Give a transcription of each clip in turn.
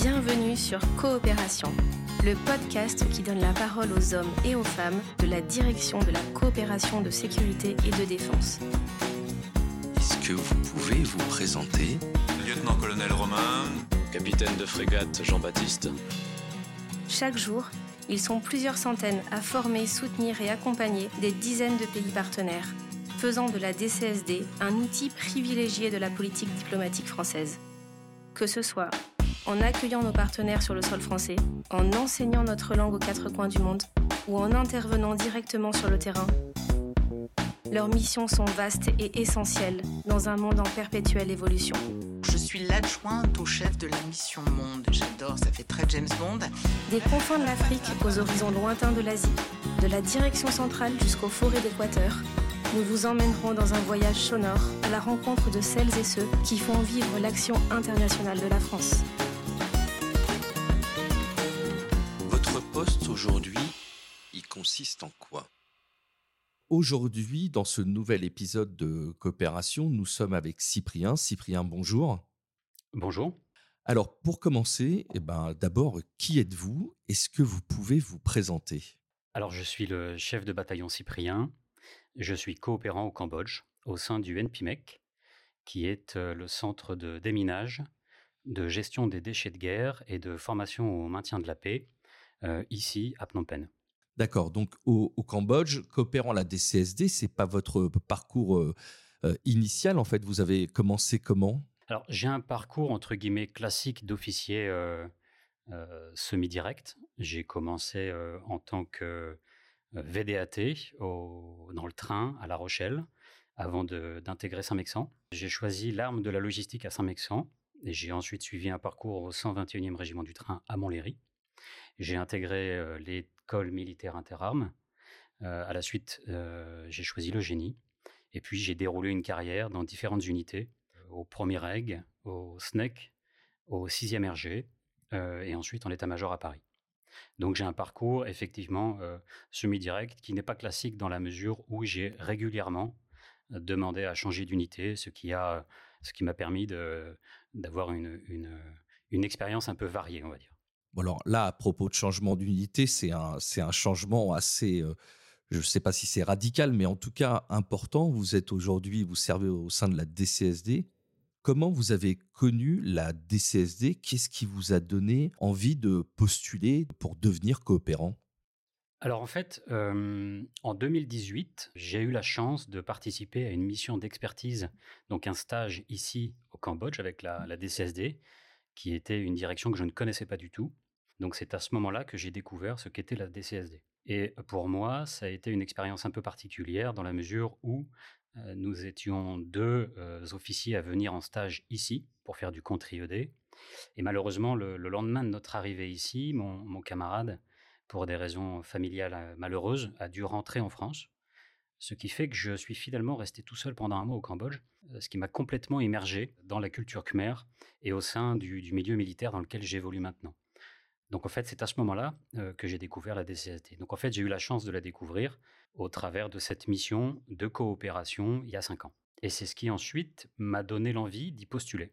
Bienvenue sur Coopération, le podcast qui donne la parole aux hommes et aux femmes de la direction de la coopération de sécurité et de défense. Est-ce que vous pouvez vous présenter? Lieutenant-colonel Romain. Capitaine de frégate Jean-Baptiste. Chaque jour, ils sont plusieurs centaines à former, soutenir et accompagner des dizaines de pays partenaires, faisant de la DCSD un outil privilégié de la politique diplomatique française. Que ce soit en accueillant nos partenaires sur le sol français, en enseignant notre langue aux quatre coins du monde ou en intervenant directement sur le terrain, leurs missions sont vastes et essentielles dans un monde en perpétuelle évolution. Je suis l'adjointe au chef de la mission Monde. J'adore, ça fait très James Bond. Des confins de l'Afrique aux horizons lointains de l'Asie, de la direction centrale jusqu'aux forêts d'Équateur, nous vous emmènerons dans un voyage sonore à la rencontre de celles et ceux qui font vivre l'action internationale de la France. Aujourd'hui, il consiste en quoi? Aujourd'hui, dans ce nouvel épisode de Coopération, nous sommes avec Cyprien. Cyprien, bonjour. Bonjour. Alors, pour commencer, eh ben, d'abord, qui êtes-vous? Est-ce que vous pouvez vous présenter? Alors, je suis le chef de bataillon Cyprien. Je suis coopérant au Cambodge au sein du NPIMEC, qui est euh, le centre de déminage, de gestion des déchets de guerre et de formation au maintien de la paix, ici à Phnom Penh. D'accord. Donc au, au Cambodge, coopérant la DCSD, c'est pas votre parcours euh, euh, initial en fait? Vous avez commencé comment? Alors j'ai un parcours entre guillemets classique d'officier euh, euh, semi-direct. J'ai commencé euh, en tant que euh, VDAT au- dans le train à La Rochelle avant d'intégrer Saint-Mexan. J'ai choisi l'arme de la logistique à Saint-Mexan et j'ai ensuite suivi un parcours au 121e régiment du train à Montlhéry. J'ai intégré l'école militaire interarmes. À la suite, j'ai choisi le génie. Et puis, j'ai déroulé une carrière dans différentes unités, au premier reg, au SNEC, au 6e RG, et ensuite en état-major à Paris. Donc, j'ai un parcours effectivement semi-direct qui n'est pas classique dans la mesure où j'ai régulièrement demandé à changer d'unité, ce qui a, ce qui m'a permis d'avoir une expérience un peu variée, on va dire. Alors là, à propos de changement d'unité, c'est un, c'est un changement assez, euh, je ne sais pas si c'est radical, mais en tout cas important. Vous êtes aujourd'hui, vous servez au sein de la DCSD. Comment vous avez connu la DCSD Qu'est-ce qui vous a donné envie de postuler pour devenir coopérant? Alors en fait, euh, en 2018, j'ai eu la chance de participer à une mission d'expertise, donc un stage ici au Cambodge avec la DCSD, qui était une direction que je ne connaissais pas du tout. Donc c'est à ce moment-là que j'ai découvert ce qu'était la DCSD. Et pour moi, ça a été une expérience un peu particulière dans la mesure où euh, nous étions deux euh, officiers à venir en stage ici pour faire du contre-IED. Et malheureusement, le, le lendemain de notre arrivée ici, mon, camarade pour des raisons familiales euh, malheureuses, a dû rentrer en France. Ce qui fait que je suis finalement resté tout seul pendant un mois au Cambodge, ce qui m'a complètement immergé dans la culture khmer et au sein du milieu militaire dans lequel j'évolue maintenant. Donc en fait, c'est à ce moment-là euh, que j'ai découvert la DCSD. Donc en fait, j'ai eu la chance de la découvrir au travers de cette mission de coopération il y a cinq ans. Et c'est ce qui ensuite m'a donné l'envie d'y postuler.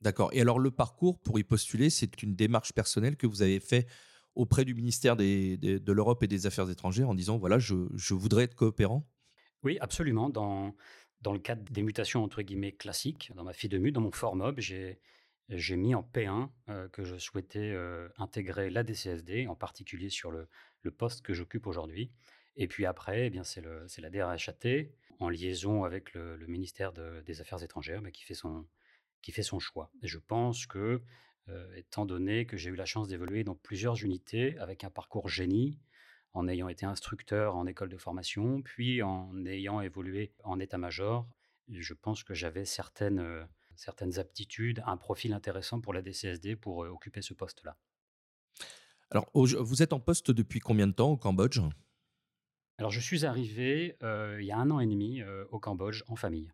D'accord. Et alors le parcours pour y postuler, c'est une démarche personnelle que vous avez fait auprès du ministère des- des- de l'Europe et des Affaires étrangères en disant voilà, je, je voudrais être coopérant? Oui, absolument. Dans, dans le cadre des mutations entre guillemets classiques, dans ma fille de mute, dans mon formob, j'ai j'ai mis en P1 euh, que je souhaitais intégrer la DCSD, en particulier sur le, poste que j'occupe aujourd'hui. Et puis après, eh bien c'est la DRHAT, en liaison avec le, ministère de- des Affaires étrangères, bah, qui, fait son, choix. Et je pense que, étant donné que j'ai eu la chance d'évoluer dans plusieurs unités avec un parcours génie, en ayant été instructeur en école de formation, puis en ayant évolué en état-major, je pense que j'avais certaines, certaines aptitudes, un profil intéressant pour la DCSD pour euh, occuper ce poste-là? Alors vous êtes en poste depuis combien de temps au Cambodge? Alors je suis arrivé euh, il y a un an et demi euh, au Cambodge en famille,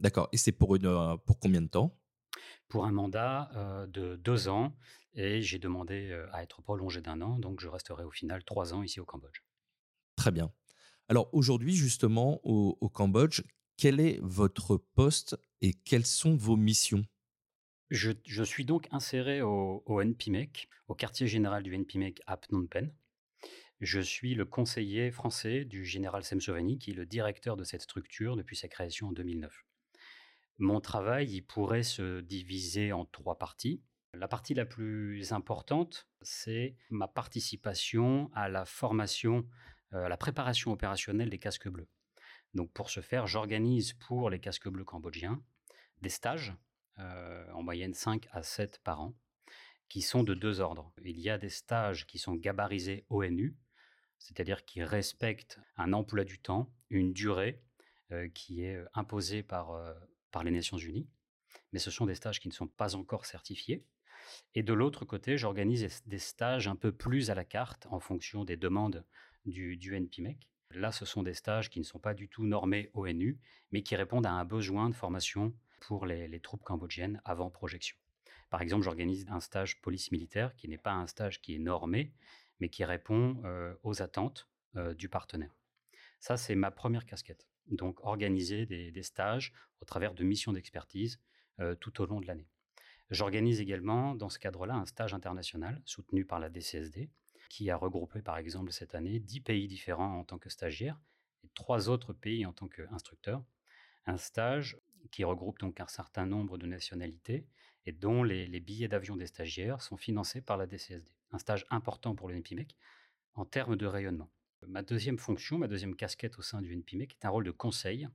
D'accord. Et c'est pour, une, euh, pour combien de temps? Pour un mandat de deux ans, et j'ai demandé à être prolongé d'un an, donc je resterai au final trois ans ici au Cambodge. Très bien. Alors aujourd'hui, justement, au, au Cambodge, quel est votre poste et quelles sont vos missions? Je, suis donc inséré au, au, NPMEC, au quartier général du NPMEC à Phnom Penh. Je suis le conseiller français du général Semsovani, qui est le directeur de cette structure depuis sa création en 2009. Mon travail il pourrait se diviser en trois parties. La partie la plus importante, c'est ma participation à la formation, euh, à la préparation opérationnelle des casques bleus. Donc pour ce faire, j'organise pour les casques bleus cambodgiens des stages, euh, en moyenne 5 à 7 par an, qui sont de deux ordres. Il y a des stages qui sont gabarisés ONU, c'est-à-dire qui respectent un emploi du temps, une durée euh, qui est imposée par, par les Nations Unies, mais ce sont des stages qui ne sont pas encore certifiés. Et de l'autre côté, j'organise des stages un peu plus à la carte en fonction des demandes du, du NPMEC. Là, ce sont des stages qui ne sont pas du tout normés ONU, mais qui répondent à un besoin de formation pour les, troupes cambodgiennes avant projection. Par exemple, j'organise un stage police militaire qui n'est pas un stage qui est normé, mais qui répond euh, aux attentes euh, du partenaire. Ça, c'est ma première casquette. Donc, organiser des, stages au travers de missions d'expertise euh, tout au long de l'année. J'organise également, dans ce cadre-là, un stage international soutenu par la DCSD, qui a regroupé, par exemple, cette année, dix pays différents en tant que stagiaire et trois autres pays en tant qu'instructeur. Un stage qui regroupe donc un certain nombre de nationalités et dont les, billets d'avion des stagiaires sont financés par la DCSD. Un stage important pour le NPMEC en termes de rayonnement. Ma deuxième fonction, ma deuxième casquette au sein du NPMEC est un rôle de conseil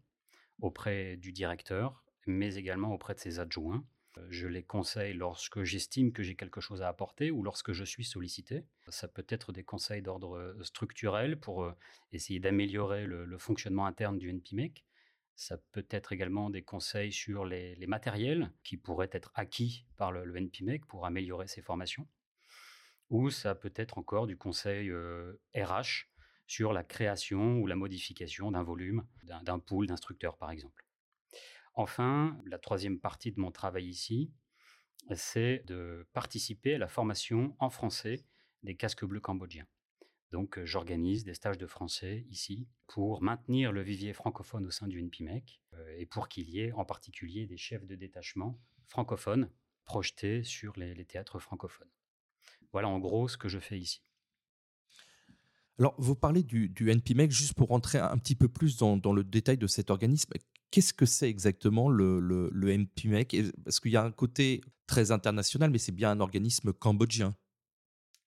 auprès du directeur, mais également auprès de ses adjoints, je les conseille lorsque j'estime que j'ai quelque chose à apporter ou lorsque je suis sollicité. Ça peut être des conseils d'ordre euh, structurel pour euh, essayer d'améliorer le, fonctionnement interne du NPMEC. Ça peut être également des conseils sur les, matériels qui pourraient être acquis par le, NPMEC pour améliorer ses formations. Ou ça peut être encore du conseil RH euh, sur la création ou la modification d'un volume, d'un pool d'instructeurs par exemple. Enfin, la troisième partie de mon travail ici, c'est de participer à la formation en français des casques bleus cambodgiens. Donc, euh, j'organise des stages de français ici pour maintenir le vivier francophone au sein du NPMEC euh, et pour qu'il y ait en particulier des chefs de détachement francophones projetés sur les, théâtres francophones. Voilà en gros ce que je fais ici. Alors, vous parlez du, NPMEC, juste pour rentrer un petit peu plus dans, le détail de cet organisme. Qu'est-ce que c'est exactement le, le, le NPMEC Parce qu'il y a un côté très international, mais c'est bien un organisme cambodgien.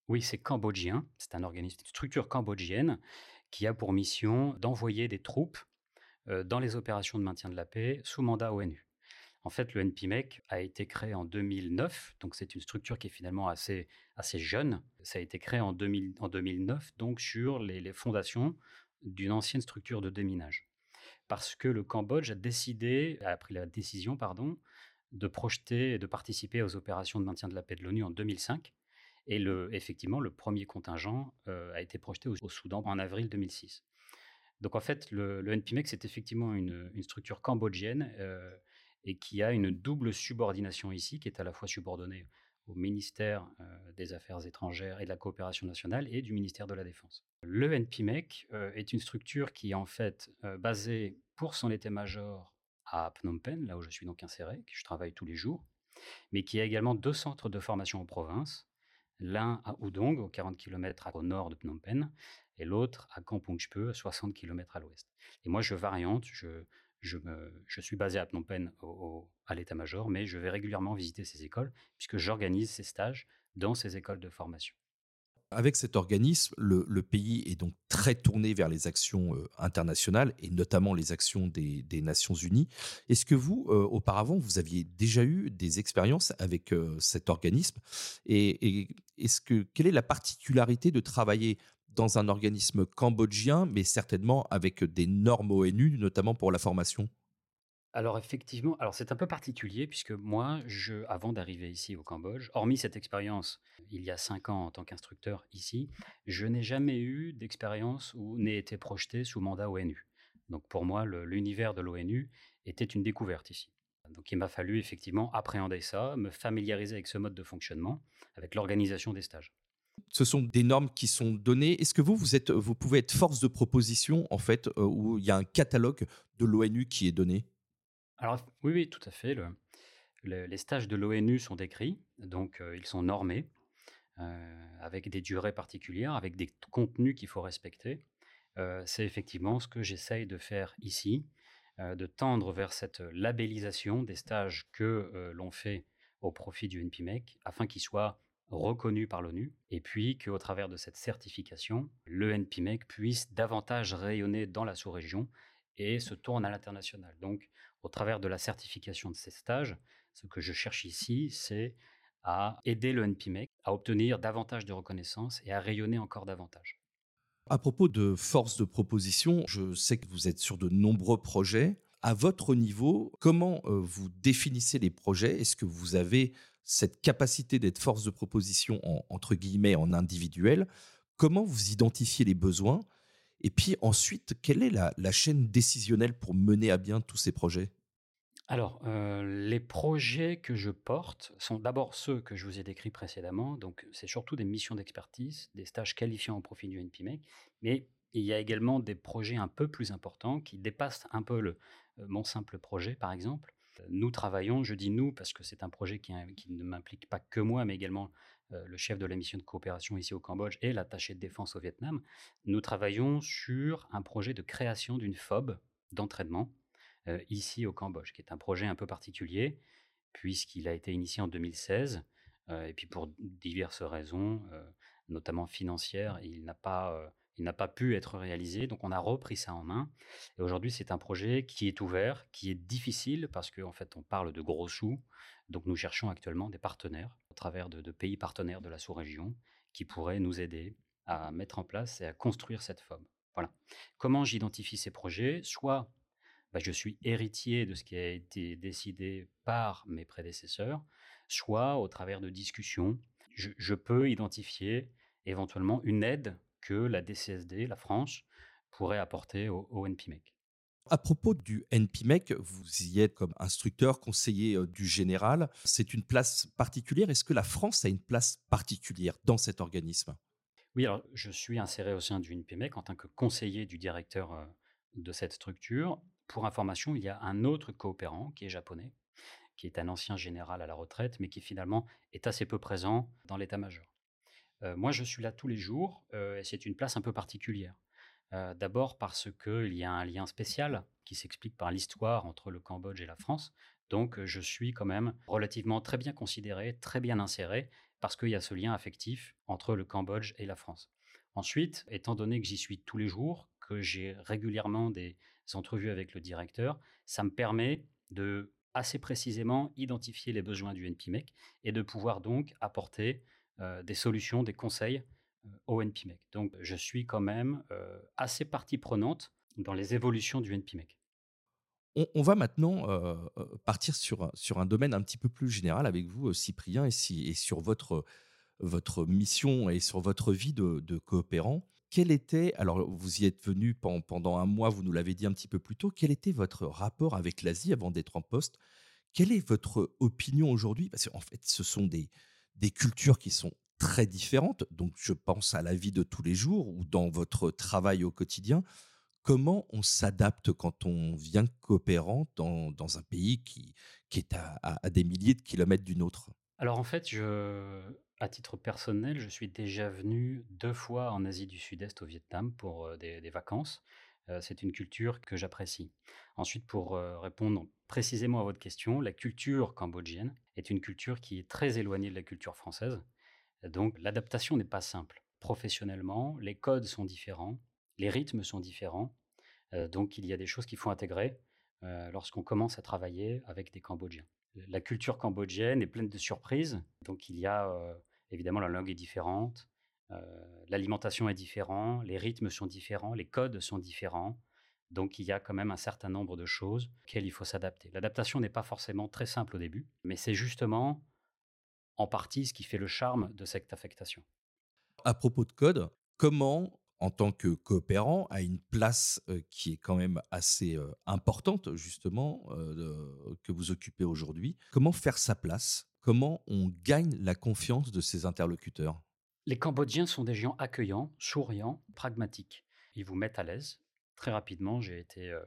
Oui, c'est cambodgien. C'est un organisme, une structure cambodgienne qui a pour mission d'envoyer des troupes dans les opérations de maintien de la paix sous mandat ONU. En fait, le NPMEC a été créé en 2009, donc c'est une structure qui est finalement assez, assez jeune. Ça a été créé en, 2000, en 2009, donc sur les, les fondations d'une ancienne structure de déminage parce que le Cambodge a décidé, a pris la décision, pardon, de projeter et de participer aux opérations de maintien de la paix de l'ONU en 2005. Et effectivement, le premier contingent euh, a été projeté au, Soudan en avril 2006. Donc en fait, le, le NPMEC, c'est effectivement une, structure cambodgienne euh, et qui a une double subordination ici, qui est à la fois subordonnée au ministère euh, des Affaires étrangères et de la coopération nationale et du ministère de la Défense. Le NPMEC est une structure qui est en fait basée pour son état-major à Phnom Penh, là où je suis donc inséré, que je travaille tous les jours, mais qui a également deux centres de formation en province, l'un à Udong, aux 40 km au nord de Phnom Penh, et l'autre à Kampong à 60 km à l'ouest. Et moi, je variante, je, suis basé à Phnom Penh à l'état-major, mais je vais régulièrement visiter ces écoles, puisque j'organise ces stages dans ces écoles de formation. Avec cet organisme, le, pays est donc très tourné vers les actions euh, internationales et notamment les actions des, Nations Unies. Est-ce que vous, euh, auparavant, vous aviez déjà eu des expériences avec euh, cet organisme Et, est-ce que quelle est la particularité de travailler dans un organisme cambodgien, mais certainement avec des normes ONU, notamment pour la formation? Alors effectivement, alors c'est un peu particulier puisque moi, je, avant d'arriver ici au Cambodge, hormis cette expérience il y a cinq ans en tant qu'instructeur ici, je n'ai jamais eu d'expérience où n'ai été projeté sous mandat ONU. Donc pour moi, l'univers de l'ONU était une découverte ici. Donc il m'a fallu effectivement appréhender ça, me familiariser avec ce mode de fonctionnement, avec l'organisation des stages. Ce sont des normes qui sont données. Est-ce que vous, vous, êtes, vous pouvez être force de proposition, en fait, euh, où il y a un catalogue de l'ONU qui est donné? Alors oui, oui, tout à fait. les stages de l'ONU sont décrits, donc ils sont normés, avec des durées particulières, avec des contenus qu'il faut respecter. c'est effectivement ce que j'essaye de faire ici, de tendre vers cette labellisation des stages que l'on fait au profit du NPMEC, afin qu'ils soient reconnus par l'ONU, et puis qu'au travers de cette certification, le NPMEC puisse davantage rayonner dans la sous-région et se tourne à l'international. Donc, au travers de la certification de ces stages, ce que je cherche ici, c'est à aider le NPMEC à obtenir davantage de reconnaissance et à rayonner encore davantage. À propos de force de proposition, je sais que vous êtes sur de nombreux projets. À votre niveau, comment euh, vous définissez les projets? Est-ce que vous avez cette capacité d'être force de proposition en, entre guillemets en individuel? Comment vous identifiez les besoins? Et puis ensuite, quelle est la chaîne décisionnelle pour mener à bien tous ces projets? Alors, les projets que je porte sont d'abord ceux que je vous ai décrits précédemment. Donc, c'est surtout des missions d'expertise, des stages qualifiants au profit du NPMEC. Mais il y a également des projets un peu plus importants qui dépassent un peu le, mon simple projet, par exemple. Nous travaillons, je dis nous parce que c'est un projet qui, ne m'implique pas que moi, mais également le chef de la mission de coopération ici au Cambodge et l'attaché de défense au Vietnam. Nous travaillons sur un projet de création d'une FOB d'entraînement euh, ici au Cambodge, qui est un projet un peu particulier, puisqu'il a été initié en 2016, euh, et puis pour diverses raisons, euh, notamment financières, il n'a pas il n'a pas pu être réalisé, donc on a repris ça en main. Et aujourd'hui, c'est un projet qui est ouvert, qui est difficile parce qu'en fait, on parle de gros sous. Donc nous cherchons actuellement des partenaires, au travers de, pays partenaires de la sous-région, qui pourraient nous aider à mettre en place et à construire cette FOB. Voilà. Comment j'identifie ces projets? Soit bah, je suis héritier de ce qui a été décidé par mes prédécesseurs, soit au travers de discussions, je, peux identifier éventuellement une aide que la DCSD, la France, pourrait apporter au, NPMEC. À propos du NPMEC, vous y êtes comme instructeur, conseiller euh, du général. C'est une place particulière. Est-ce que la France a une place particulière dans cet organisme? Oui, alors je suis inséré au sein du NPMEC en tant que conseiller du directeur euh, de cette structure pour information, il y a un autre coopérant qui est japonais, qui est un ancien général à la retraite, mais qui finalement est assez peu présent dans l'état-major. Euh, moi, je suis là tous les jours et c'est une place un peu particulière. Euh, d'abord parce qu'il y a un lien spécial qui s'explique par l'histoire entre le Cambodge et la France. Donc, je suis quand même relativement très bien considéré, très bien inséré, parce qu'il y a ce lien affectif entre le Cambodge et la France. Ensuite, étant donné que j'y suis tous les jours, que j'ai régulièrement des, entrevues avec le directeur, ça me permet de assez précisément identifier les besoins du NPMEC et de pouvoir donc apporter euh, des solutions, des conseils au NPMEC. Donc je suis quand même euh, assez partie prenante dans les évolutions du NPMEC. On, va maintenant partir sur, sur un domaine un petit peu plus général avec vous, Cyprien, et, et sur votre, votre mission et sur votre vie de, de coopérant quel était, alors vous y êtes venu pendant un mois, vous nous l'avez dit un petit peu plus tôt, quel était votre rapport avec l'Asie avant d'être en poste? Quelle est votre opinion aujourd'hui? Parce qu'en fait, ce sont des, des cultures qui sont très différentes, donc je pense à la vie de tous les jours ou dans votre travail au quotidien. Comment on s'adapte quand on vient coopérant dans, dans un pays qui, qui est à, à des milliers de kilomètres d'une autre? Alors en fait, je, à titre personnel, je suis déjà venu deux fois en Asie du Sud-Est, au Vietnam, pour euh, des, vacances. Euh, c'est une culture que j'apprécie. Ensuite, pour euh, répondre précisément à votre question, la culture cambodgienne est une culture qui est très éloignée de la culture française. Donc, l'adaptation n'est pas simple. Professionnellement, les codes sont différents, les rythmes sont différents. donc, il y a des choses qu'il faut intégrer lorsqu'on commence à travailler avec des Cambodgiens. La culture cambodgienne est pleine de surprises. Donc, il y a Évidemment, la langue est différente, euh, l'alimentation est différente, les rythmes sont différents, les codes sont différents. Donc il y a quand même un certain nombre de choses auxquelles il faut s'adapter. L'adaptation n'est pas forcément très simple au début, mais c'est justement en partie ce qui fait le charme de cette affectation. À propos de code, comment, en tant que coopérant, à une place euh, qui est quand même assez euh, importante, justement, que vous occupez aujourd'hui, comment faire sa place? Comment on gagne la confiance de ses interlocuteurs? Les Cambodgiens sont des gens accueillants, souriants, pragmatiques. Ils vous mettent à l'aise. Très rapidement, j'ai été euh,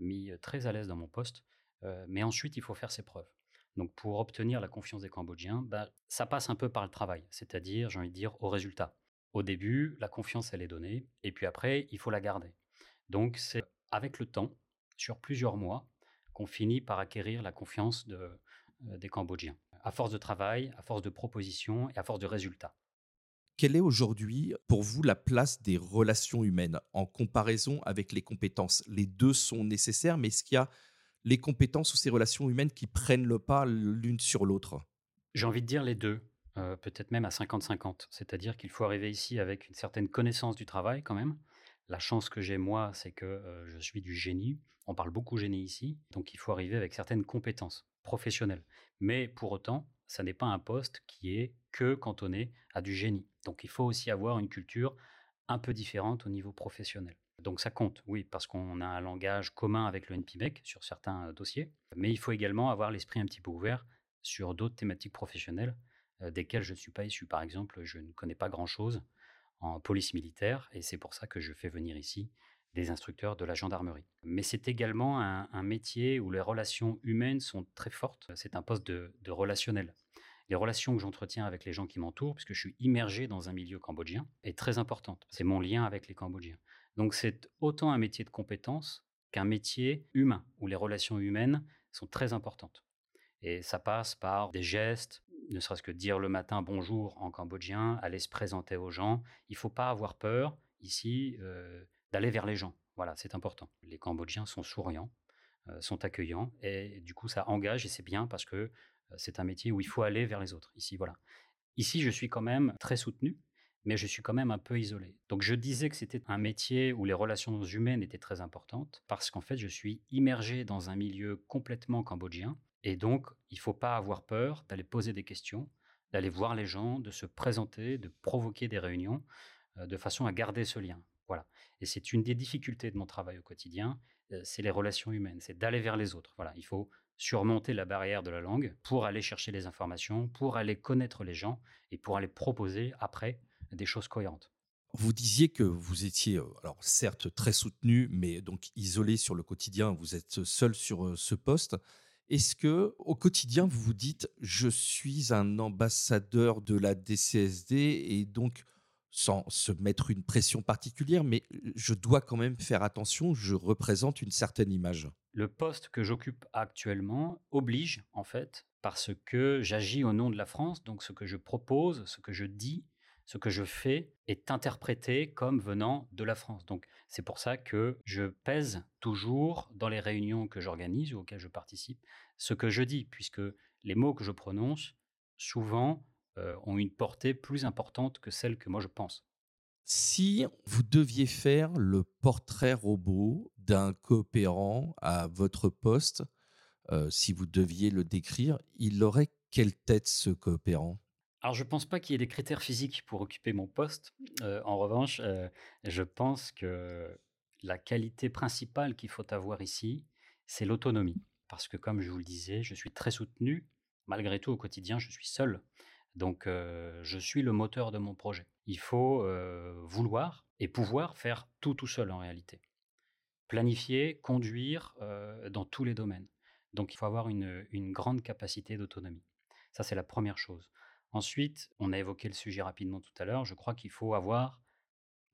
mis très à l'aise dans mon poste. Euh, mais ensuite, il faut faire ses preuves. Donc pour obtenir la confiance des Cambodgiens, bah, ça passe un peu par le travail, c'est-à-dire, j'ai envie de dire, au résultat. Au début, la confiance, elle est donnée, et puis après, il faut la garder. Donc c'est avec le temps, sur plusieurs mois, qu'on finit par acquérir la confiance euh, des Cambodgiens, à force de travail, à force de propositions et à force de résultats. Quelle est aujourd'hui pour vous la place des relations humaines en comparaison avec les compétences? Les deux sont nécessaires, mais est-ce qu'il y a les compétences ou ces relations humaines qui prennent le pas l'une sur l'autre? J'ai envie de dire les deux, euh, peut-être même à 50-50. C'est-à-dire qu'il faut arriver ici avec une certaine connaissance du travail quand même. La chance que j'ai moi, c'est que euh, je suis du génie. On parle beaucoup génie ici, donc il faut arriver avec certaines compétences professionnelles. Mais pour autant, ça n'est pas un poste qui est que cantonné à du génie. Donc il faut aussi avoir une culture un peu différente au niveau professionnel. Donc ça compte, oui, parce qu'on a un langage commun avec le NPMEC sur certains dossiers, mais il faut également avoir l'esprit un petit peu ouvert sur d'autres thématiques professionnelles desquelles je ne suis pas issu. Par exemple, je ne connais pas grand-chose en police militaire, et c'est pour ça que je fais venir ici des instructeurs de la gendarmerie. Mais c'est également un, métier où les relations humaines sont très fortes. C'est un poste de, relationnel. Les relations que j'entretiens avec les gens qui m'entourent, puisque je suis immergé dans un milieu cambodgien, est très importante. C'est mon lien avec les Cambodgiens. Donc c'est autant un métier de compétence qu'un métier humain, où les relations humaines sont très importantes. Et ça passe par des gestes, ne serait-ce que dire le matin bonjour en cambodgien, aller se présenter aux gens. Il ne faut pas avoir peur ici euh, d'aller vers les gens. Voilà, c'est important. Les Cambodgiens sont souriants, euh, sont accueillants, et du coup, ça engage, et c'est bien parce que euh, c'est un métier où il faut aller vers les autres. Ici, voilà. Ici, je suis quand même très soutenu, mais je suis quand même un peu isolé. Donc, je disais que c'était un métier où les relations humaines étaient très importantes, parce qu'en fait, je suis immergé dans un milieu complètement cambodgien, et donc, il ne faut pas avoir peur d'aller poser des questions, d'aller voir les gens, de se présenter, de provoquer des réunions, euh, de façon à garder ce lien. Voilà. Et c'est une des difficultés de mon travail au quotidien, euh, c'est les relations humaines, c'est d'aller vers les autres. Voilà, il faut surmonter la barrière de la langue pour aller chercher les informations, pour aller connaître les gens et pour aller proposer après des choses cohérentes. Vous disiez que vous étiez, alors certes très soutenu, mais donc isolé sur le quotidien. Vous êtes seul sur ce poste. Est-ce que au quotidien vous vous dites je suis un ambassadeur de la DCSD et donc sans se mettre une pression particulière, mais je dois quand même faire attention, je représente une certaine image? Le poste que j'occupe actuellement oblige, en fait, parce que j'agis au nom de la France, donc ce que je propose, ce que je dis, ce que je fais est interprété comme venant de la France. Donc c'est pour ça que je pèse toujours dans les réunions que j'organise ou auxquelles je participe ce que je dis, puisque les mots que je prononce, souvent, euh, ont une portée plus importante que celle que moi je pense. Si vous deviez faire le portrait robot d'un coopérant à votre poste, euh, si vous deviez le décrire, il aurait quelle tête ce coopérant? Alors, je ne pense pas qu'il y ait des critères physiques pour occuper mon poste. Euh, en revanche, je pense que la qualité principale qu'il faut avoir ici, c'est l'autonomie. Parce que, comme je vous le disais, je suis très soutenu. Malgré tout, au quotidien, je suis seul. Donc, je suis le moteur de mon projet. Il faut vouloir et pouvoir faire tout tout seul en réalité. Planifier, conduire dans tous les domaines. Donc, il faut avoir une grande capacité d'autonomie. Ça, c'est la première chose. Ensuite, on a évoqué le sujet rapidement tout à l'heure. Je crois qu'il faut avoir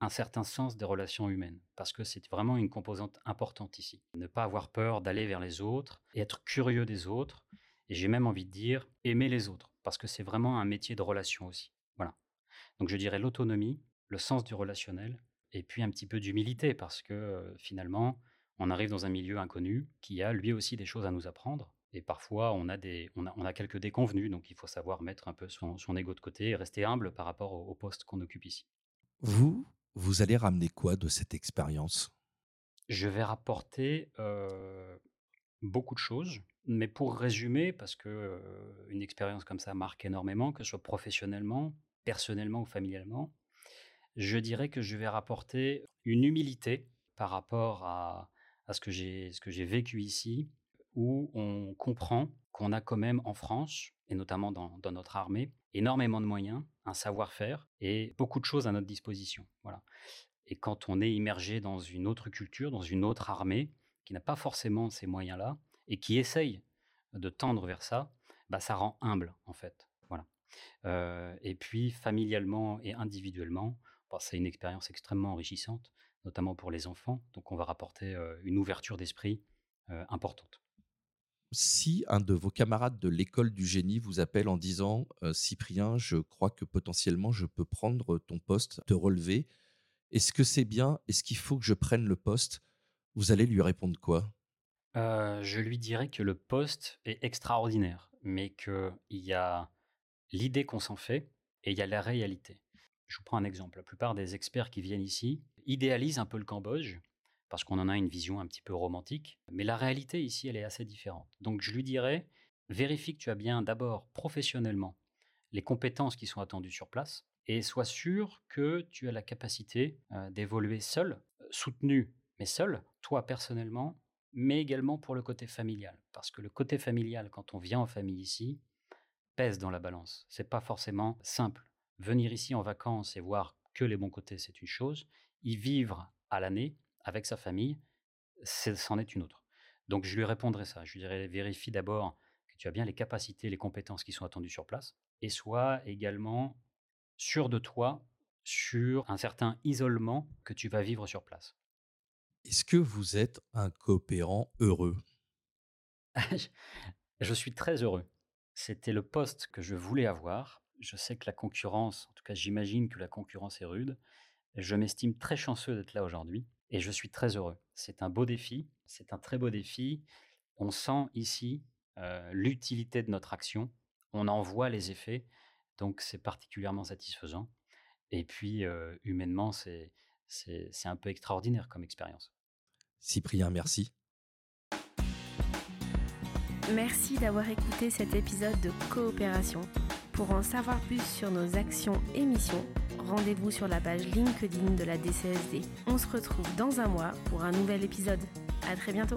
un certain sens des relations humaines, parce que c'est vraiment une composante importante ici. Ne pas avoir peur d'aller vers les autres, et être curieux des autres, et j'ai même envie de dire aimer les autres, parce que c'est vraiment un métier de relation aussi. Voilà. Donc je dirais l'autonomie, le sens du relationnel, et puis un petit peu d'humilité, parce que finalement, on arrive dans un milieu inconnu qui a lui aussi des choses à nous apprendre. Et parfois, on a, des, on a, quelques déconvenus, donc il faut savoir mettre un peu son, son ego de côté et rester humble par rapport au, poste qu'on occupe ici. Vous, vous allez ramener quoi de cette expérience? Je vais rapporter euh, beaucoup de choses. Mais pour résumer, parce que une expérience comme ça marque énormément, que ce soit professionnellement, personnellement ou familialement, je dirais que je vais rapporter une humilité par rapport à, ce que j'ai vécu ici, où on comprend qu'on a quand même en France, et notamment dans, notre armée, énormément de moyens, un savoir-faire et beaucoup de choses à notre disposition. Voilà. Et quand on est immergé dans une autre culture, dans une autre armée, qui n'a pas forcément ces moyens-là, et qui essaye de tendre vers ça, bah, ça rend humble en fait. Voilà. et puis familialement et individuellement, bah, c'est une expérience extrêmement enrichissante, notamment pour les enfants. Donc on va rapporter une ouverture d'esprit importante. Si un de vos camarades de l'école du génie vous appelle en disant Cyprien, je crois que potentiellement je peux prendre ton poste, te relever, est-ce que c'est bien? Est-ce qu'il faut que je prenne le poste Vous allez lui répondre quoi? Je lui dirais que le poste est extraordinaire, mais qu'il y a l'idée qu'on s'en fait et il y a la réalité. Je vous prends un exemple. La plupart des experts qui viennent ici idéalisent un peu le Cambodge parce qu'on en a une vision un petit peu romantique, mais la réalité ici, elle est assez différente. Donc je lui dirais, vérifie que tu as bien d'abord professionnellement les compétences qui sont attendues sur place et sois sûr que tu as la capacité euh, d'évoluer seul, soutenu, mais seul, toi personnellement, mais également pour le côté familial. Parce que le côté familial, quand on vient en famille ici, pèse dans la balance. C'est pas forcément simple. Venir ici en vacances et voir que les bons côtés, c'est une chose. Y vivre à l'année avec sa famille, c'en est une autre. Donc je lui répondrai ça. Je lui dirais vérifie d'abord que tu as bien les capacités, les compétences qui sont attendues sur place, et sois également sûr de toi sur un certain isolement que tu vas vivre sur place. Est-ce que vous êtes un coopérant heureux? Je suis très heureux. C'était le poste que je voulais avoir. Je sais que la concurrence, en tout cas j'imagine que la concurrence est rude. Je m'estime très chanceux d'être là aujourd'hui et je suis très heureux. C'est un beau défi, c'est un très beau défi. On sent ici l'utilité de notre action, on en voit les effets, donc c'est particulièrement satisfaisant. Et puis humainement, c'est un peu extraordinaire comme expérience. Cyprien, merci. Merci d'avoir écouté cet épisode de Coopération. Pour en savoir plus sur nos actions et missions, rendez-vous sur la page LinkedIn de la DCSD. On se retrouve dans un mois pour un nouvel épisode. À très bientôt.